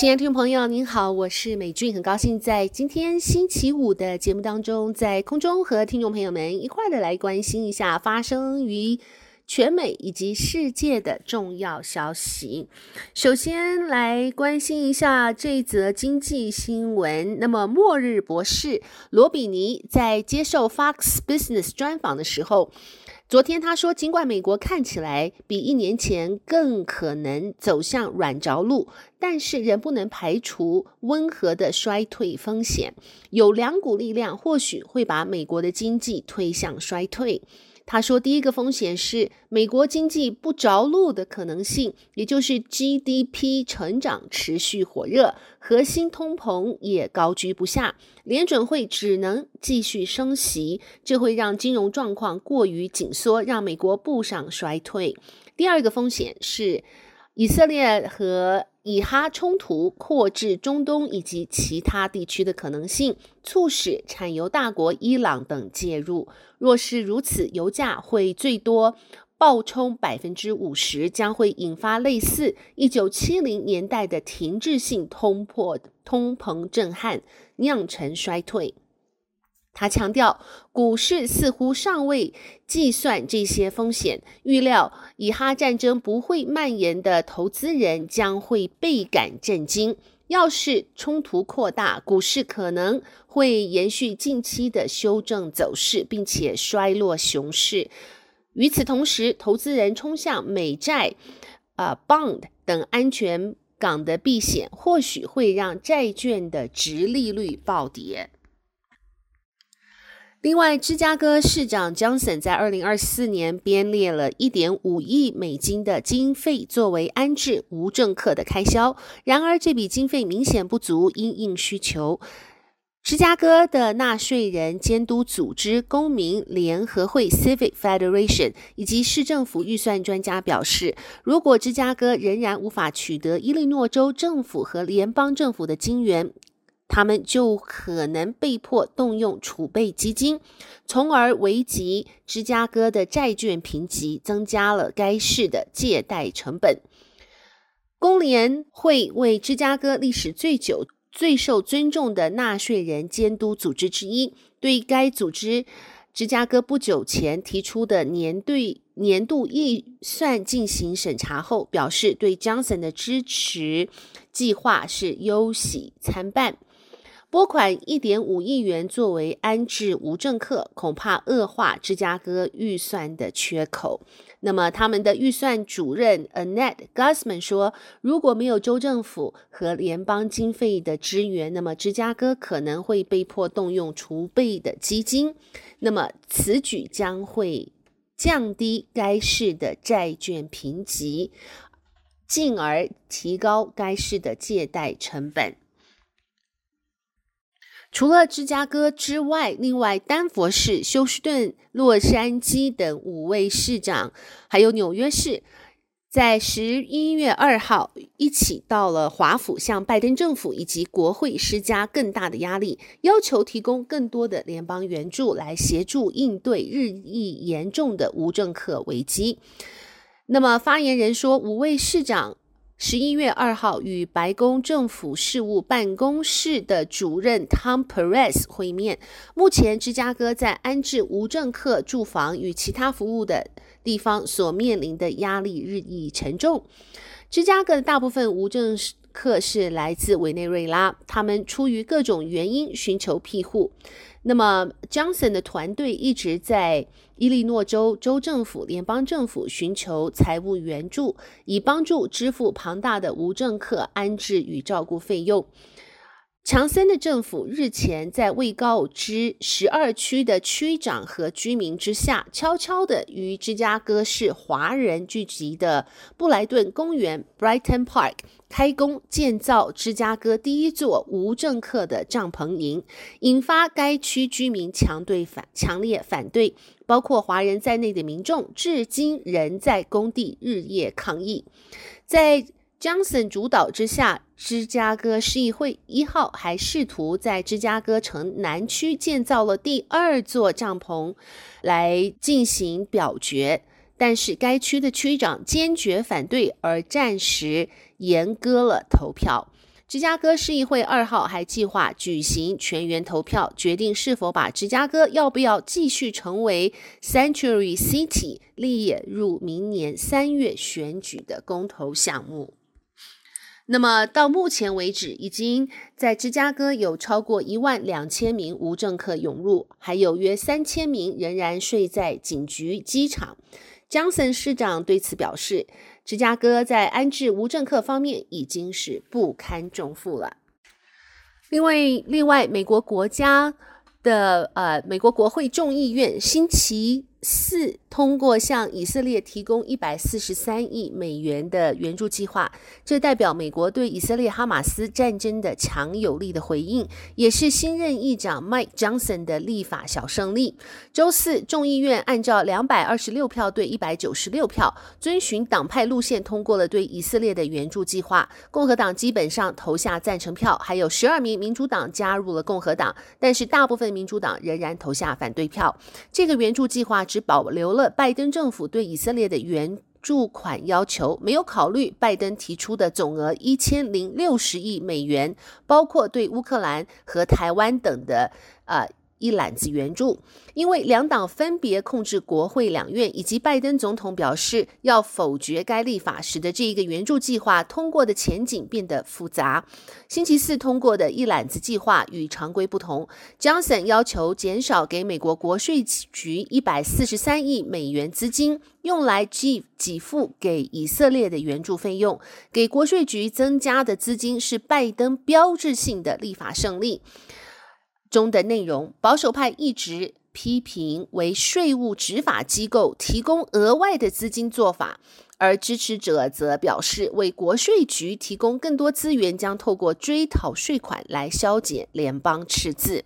亲爱的听众朋友，您好，我是美俊，很高兴在今天星期五的节目当中，在空中和听众朋友们一块的来关心一下发生于全美以及世界的重要消息。首先来关心一下这则经济新闻。那么，末日博士罗比尼在接受 Fox Business 专访的时候，昨天他说，尽管美国看起来比一年前更可能走向软着陆，但是仍不能排除温和的衰退风险。有两股力量或许会把美国的经济推向衰退。他说，第一个风险是美国经济不着陆的可能性，也就是 GDP 成长持续火热，核心通膨也高居不下，联准会只能继续升息，这会让金融状况过于紧缩，让美国步上衰退。第二个风险是以色列和以哈冲突扩至中东以及其他地区的可能性，促使产油大国伊朗等介入。若是如此，油价会最多暴冲百分之五十，将会引发类似一九七零年代的停滞性通破通膨震撼，酿成衰退。他强调，股市似乎尚未计算这些风险，预料以哈战争不会蔓延的投资人将会倍感震惊。要是冲突扩大，股市可能会延续近期的修正走势，并且衰落熊市。与此同时，投资人冲向美债、啊、bond 等安全港的避险，或许会让债券的殖利率暴跌。另外，芝加哥市长 Johnson 在二零二四年编列了一点五亿美金的经费作为安置无政客的开销。然而，这笔经费明显不足因应需求。芝加哥的纳税人监督组织公民联合会 （Civic Federation） 以及市政府预算专家表示，如果芝加哥仍然无法取得伊利诺州政府和联邦政府的金援，他们就可能被迫动用储备基金，从而危及芝加哥的债券评级，增加了该市的借贷成本。公联会为芝加哥历史最久、最受尊重的纳税人监督组织之一，对该组织芝加哥不久前提出的年对年度预算进行审查后，表示对 Johnson 的支持计划是忧喜参半。拨款一点五亿元作为安置无政客，恐怕恶化芝加哥预算的缺口。那么，他们的预算主任 Annette Gusman 说：“如果没有州政府和联邦经费的支援，那么芝加哥可能会被迫动用储备的基金。那么，此举将会降低该市的债券评级，进而提高该市的借贷成本。”除了芝加哥之外，另外丹佛市、休斯顿、洛杉矶等五位市长，还有纽约市，在十一月二号一起到了华府，向拜登政府以及国会施加更大的压力，要求提供更多的联邦援助来协助应对日益严重的无政客危机。那么发言人说，五位市长。十一月二号，与白宫政府事务办公室的主任 Tom Perez 会面。目前，芝加哥在安置无政客住房与其他服务的地方所面临的压力日益沉重。芝加哥的大部分无政客是来自委内瑞拉，他们出于各种原因寻求庇护。那么，Johnson 的团队一直在伊利诺州州政府、联邦政府寻求财务援助，以帮助支付庞大的无政客安置与照顾费用。强森的政府日前在未告知十二区的区长和居民之下，悄悄地于芝加哥市华人聚集的布莱顿公园 （Brighton Park） 开工建造芝加哥第一座无政客的帐篷营，引发该区居民强对反强烈反对，包括华人在内的民众至今仍在工地日夜抗议，在。Johnson 主导之下，芝加哥市议会一号还试图在芝加哥城南区建造了第二座帐篷来进行表决，但是该区的区长坚决反对，而暂时严搁了投票。芝加哥市议会二号还计划举行全员投票，决定是否把芝加哥要不要继续成为 Sanctuary City 列入明年三月选举的公投项目。那么到目前为止，已经在芝加哥有超过一万两千名无政客涌入，还有约三千名仍然睡在警局机场。Johnson 市长对此表示，芝加哥在安置无政客方面已经是不堪重负了。另外，另外，美国国家的呃，美国国会众议院星期四通过向以色列提供一百四十三亿美元的援助计划，这代表美国对以色列哈马斯战争的强有力的回应，也是新任议长 Mike Johnson 的立法小胜利。周四，众议院按照两百二十六票对一百九十六票，遵循党派路线通过了对以色列的援助计划。共和党基本上投下赞成票，还有十二名民主党加入了共和党，但是大部分民主党仍然投下反对票。这个援助计划。只保留了拜登政府对以色列的援助款要求，没有考虑拜登提出的总额一千零六十亿美元，包括对乌克兰和台湾等的呃。一揽子援助，因为两党分别控制国会两院，以及拜登总统表示要否决该立法，使得这一个援助计划通过的前景变得复杂。星期四通过的一揽子计划与常规不同，Johnson 要求减少给美国国税局一百四十三亿美元资金，用来给给付给以色列的援助费用。给国税局增加的资金是拜登标志性的立法胜利。中的内容，保守派一直批评为税务执法机构提供额外的资金做法，而支持者则表示，为国税局提供更多资源将透过追讨税款来削减联邦赤字。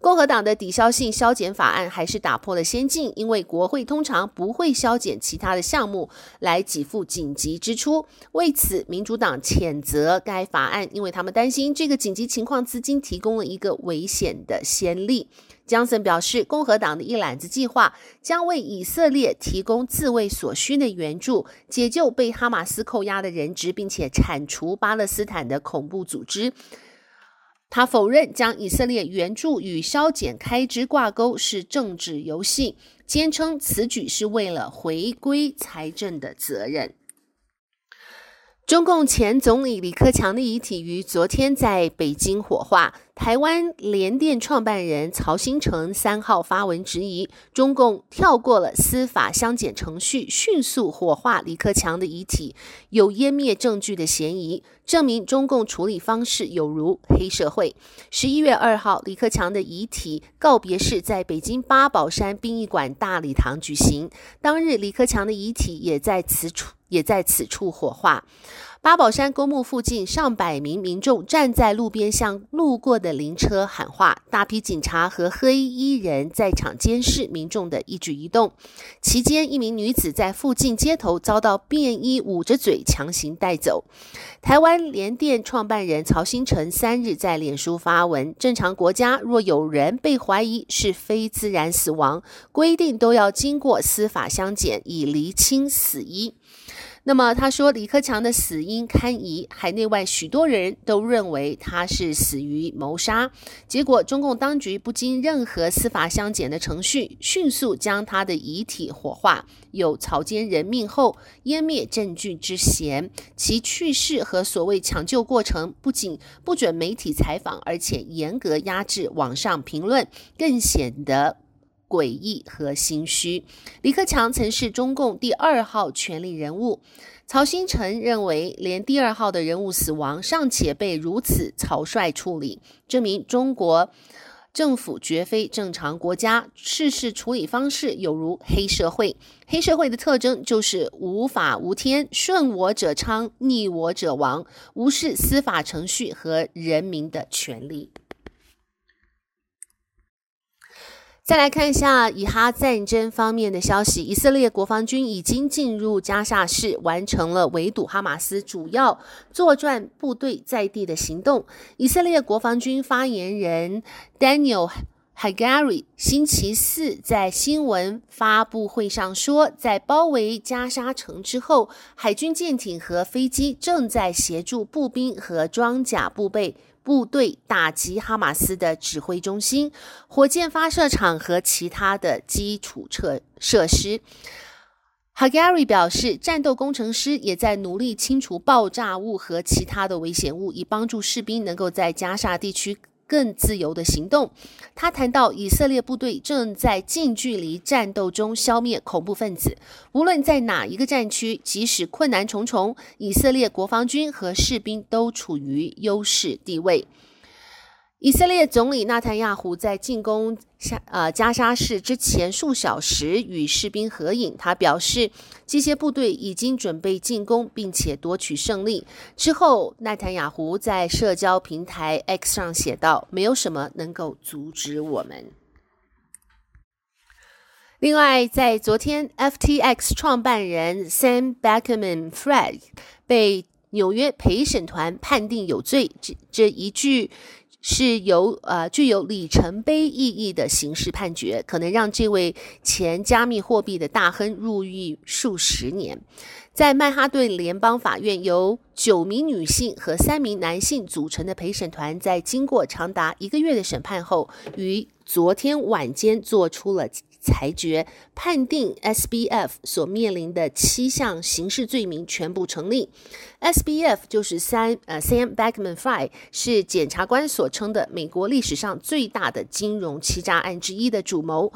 共和党的抵消性削减法案还是打破了先进，因为国会通常不会削减其他的项目来给付紧急支出。为此，民主党谴责该法案，因为他们担心这个紧急情况资金提供了一个危险的先例。江森表示，共和党的一揽子计划将为以色列提供自卫所需的援助，解救被哈马斯扣押的人质，并且铲除巴勒斯坦的恐怖组织。他否认将以色列援助与削减开支挂钩是政治游戏，坚称此举是为了回归财政的责任。中共前总理李克强的遗体于昨天在北京火化。台湾联电创办人曹兴诚三号发文质疑，中共跳过了司法相检程序，迅速火化李克强的遗体，有湮灭证据的嫌疑，证明中共处理方式有如黑社会。十一月二号，李克强的遗体告别式在北京八宝山殡仪馆大礼堂举行，当日李克强的遗体也在此处也在此处火化。八宝山公墓附近，上百名民众站在路边，向路过的灵车喊话。大批警察和黑衣人在场监视民众的一举一动。期间，一名女子在附近街头遭到便衣捂着嘴强行带走。台湾联电创办人曹兴诚三日在脸书发文：正常国家若有人被怀疑是非自然死亡，规定都要经过司法相检，以厘清死因。那么他说，李克强的死因堪疑，海内外许多人都认为他是死于谋杀。结果，中共当局不经任何司法相检的程序，迅速将他的遗体火化，有草菅人命后湮灭证据之嫌。其去世和所谓抢救过程，不仅不准媒体采访，而且严格压制网上评论，更显得。诡异和心虚。李克强曾是中共第二号权力人物，曹新成认为，连第二号的人物死亡尚且被如此草率处理，证明中国政府绝非正常国家，事事处理方式有如黑社会。黑社会的特征就是无法无天，顺我者昌，逆我者亡，无视司法程序和人民的权利。再来看一下以哈战争方面的消息，以色列国防军已经进入加沙市，完成了围堵哈马斯主要作战部队在地的行动。以色列国防军发言人 Daniel Hagari 星期四在新闻发布会上说，在包围加沙城之后，海军舰艇和飞机正在协助步兵和装甲部队部队打击哈马斯的指挥中心、火箭发射场和其他的基础设设施。Hagari 表示，战斗工程师也在努力清除爆炸物和其他的危险物，以帮助士兵能够在加沙地区。更自由的行动。他谈到，以色列部队正在近距离战斗中消灭恐怖分子，无论在哪一个战区，即使困难重重，以色列国防军和士兵都处于优势地位。以色列总理纳坦亚胡在进攻加呃加沙市之前数小时与士兵合影，他表示这些部队已经准备进攻，并且夺取胜利。之后，纳坦亚胡在社交平台 X 上写道：“没有什么能够阻止我们。”另外，在昨天，FTX 创办人 Sam Bankman-Fried 被纽约陪审团判定有罪，这这一句。是由呃具有里程碑意义的刑事判决，可能让这位前加密货币的大亨入狱数十年。在曼哈顿联邦法院，由九名女性和三名男性组成的陪审团，在经过长达一个月的审判后，于昨天晚间做出了。裁决判定 SBF 所面临的七项刑事罪名全部成立。SBF 就是三呃 Sam Bankman-Fried 是检察官所称的美国历史上最大的金融欺诈案之一的主谋，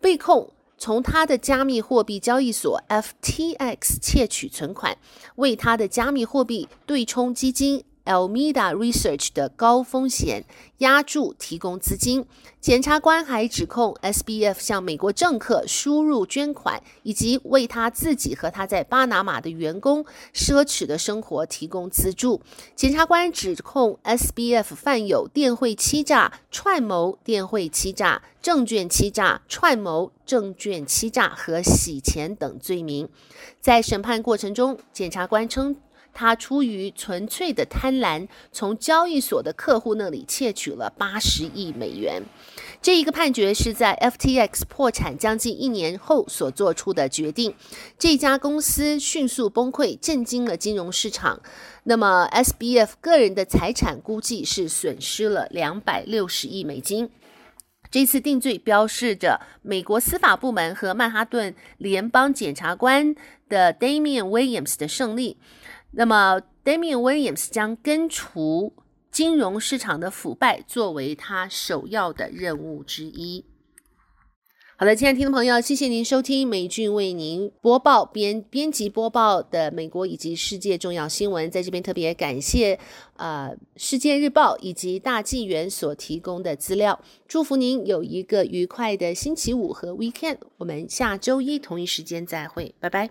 被控从他的加密货币交易所 FTX 窃取存款，为他的加密货币对冲基金。Almeda Research 的高风险押注提供资金，检察官还指控 SBF 向美国政客输入捐款，以及为他自己和他在巴拿马的员工奢侈的生活提供资助。检察官指控 SBF 犯有电汇欺诈、串谋电汇欺诈、证券欺诈、串谋证券欺诈和洗钱等罪名。在审判过程中，检察官称。他出于纯粹的贪婪，从交易所的客户那里窃取了八十亿美元。这一个判决是在 FTX 破产将近一年后所做出的决定。这家公司迅速崩溃，震惊了金融市场。那么，SBF 个人的财产估计是损失了两百六十亿美金。这次定罪标示着美国司法部门和曼哈顿联邦检察官的 Damian Williams 的胜利。那么，Damian Williams 将根除金融市场的腐败作为他首要的任务之一。好的，亲爱的听众朋友，谢谢您收听美俊为您播报编编辑播报的美国以及世界重要新闻。在这边特别感谢呃《世界日报》以及大纪元所提供的资料。祝福您有一个愉快的星期五和 weekend。我们下周一同一时间再会，拜拜。